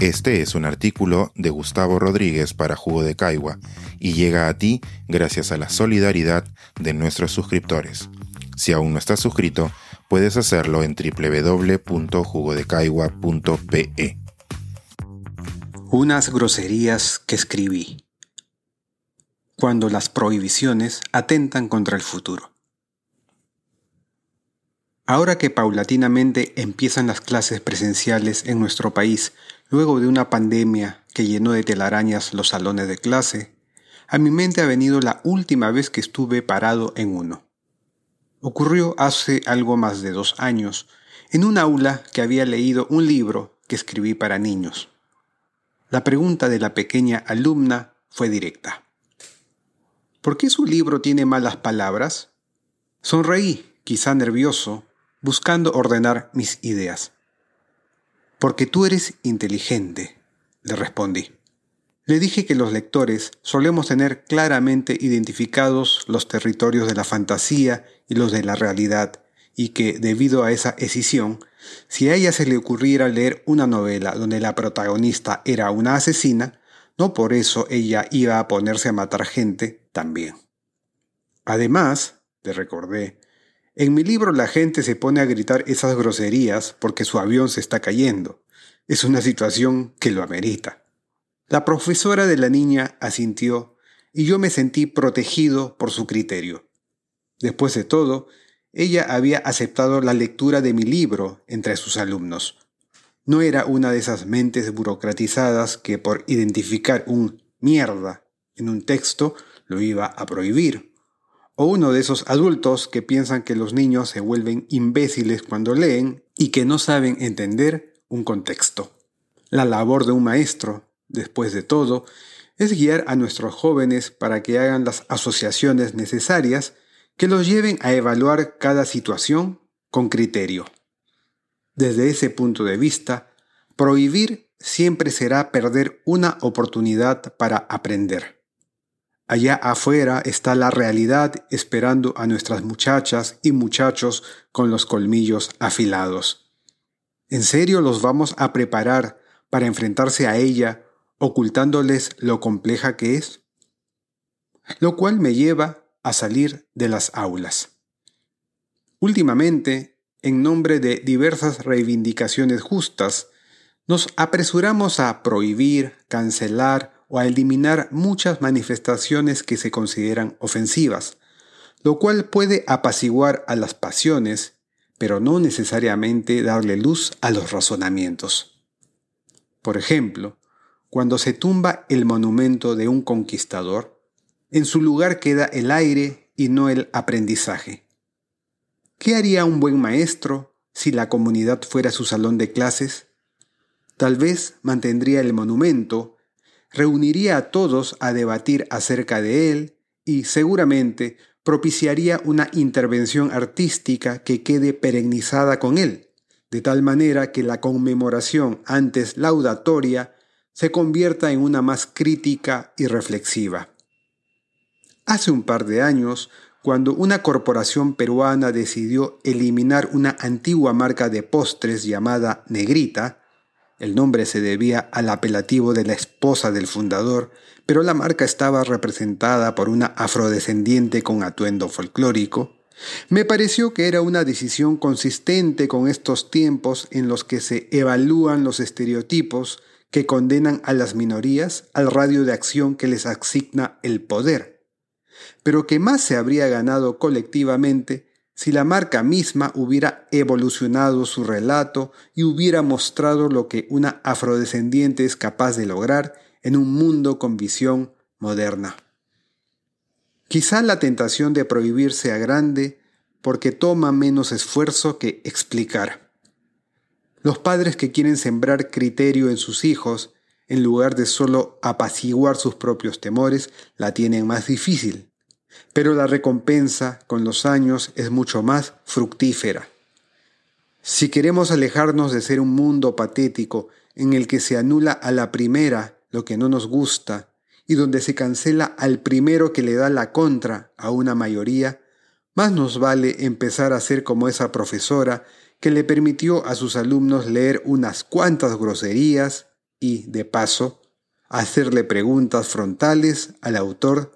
Este es un artículo de Gustavo Rodríguez para Jugo de Caigua y llega a ti gracias a la solidaridad de nuestros suscriptores. Si aún no estás suscrito, puedes hacerlo en www.jugodecaigua.pe. Unas groserías que escribí. Cuando las prohibiciones atentan contra el futuro. Ahora que paulatinamente empiezan las clases presenciales en nuestro país, luego de una pandemia que llenó de telarañas los salones de clase, a mi mente ha venido la última vez que estuve parado en uno. Ocurrió hace algo más de dos años, en un aula que había leído un libro que escribí para niños. La pregunta de la pequeña alumna fue directa. ¿Por qué su libro tiene malas palabras? Sonreí, quizá nervioso, buscando ordenar mis ideas. Porque tú eres inteligente, le respondí. Le dije que los lectores solemos tener claramente identificados los territorios de la fantasía y los de la realidad, y que, debido a esa escisión, si a ella se le ocurriera leer una novela donde la protagonista era una asesina, no por eso ella iba a ponerse a matar gente también. Además, le recordé, en mi libro la gente se pone a gritar esas groserías porque su avión se está cayendo. Es una situación que lo amerita. La profesora de la niña asintió y yo me sentí protegido por su criterio. Después de todo, ella había aceptado la lectura de mi libro entre sus alumnos. No era una de esas mentes burocratizadas que por identificar un mierda en un texto lo iba a prohibir o uno de esos adultos que piensan que los niños se vuelven imbéciles cuando leen y que no saben entender un contexto. La labor de un maestro, después de todo, es guiar a nuestros jóvenes para que hagan las asociaciones necesarias que los lleven a evaluar cada situación con criterio. Desde ese punto de vista, prohibir siempre será perder una oportunidad para aprender. Allá afuera está la realidad esperando a nuestras muchachas y muchachos con los colmillos afilados. ¿En serio los vamos a preparar para enfrentarse a ella ocultándoles lo compleja que es? Lo cual me lleva a salir de las aulas. Últimamente, en nombre de diversas reivindicaciones justas, nos apresuramos a prohibir, cancelar o a eliminar muchas manifestaciones que se consideran ofensivas, lo cual puede apaciguar a las pasiones, pero no necesariamente darle luz a los razonamientos. Por ejemplo, cuando se tumba el monumento de un conquistador, en su lugar queda el aire y no el aprendizaje. ¿Qué haría un buen maestro si la comunidad fuera su salón de clases? Tal vez mantendría el monumento reuniría a todos a debatir acerca de él y seguramente propiciaría una intervención artística que quede perennizada con él, de tal manera que la conmemoración antes laudatoria se convierta en una más crítica y reflexiva. Hace un par de años, cuando una corporación peruana decidió eliminar una antigua marca de postres llamada Negrita, el nombre se debía al apelativo de la esposa del fundador, pero la marca estaba representada por una afrodescendiente con atuendo folclórico. Me pareció que era una decisión consistente con estos tiempos en los que se evalúan los estereotipos que condenan a las minorías al radio de acción que les asigna el poder, pero que más se habría ganado colectivamente si la marca misma hubiera evolucionado su relato y hubiera mostrado lo que una afrodescendiente es capaz de lograr en un mundo con visión moderna. Quizá la tentación de prohibir sea grande porque toma menos esfuerzo que explicar. Los padres que quieren sembrar criterio en sus hijos, en lugar de solo apaciguar sus propios temores, la tienen más difícil pero la recompensa con los años es mucho más fructífera. Si queremos alejarnos de ser un mundo patético en el que se anula a la primera lo que no nos gusta y donde se cancela al primero que le da la contra a una mayoría, más nos vale empezar a ser como esa profesora que le permitió a sus alumnos leer unas cuantas groserías y, de paso, hacerle preguntas frontales al autor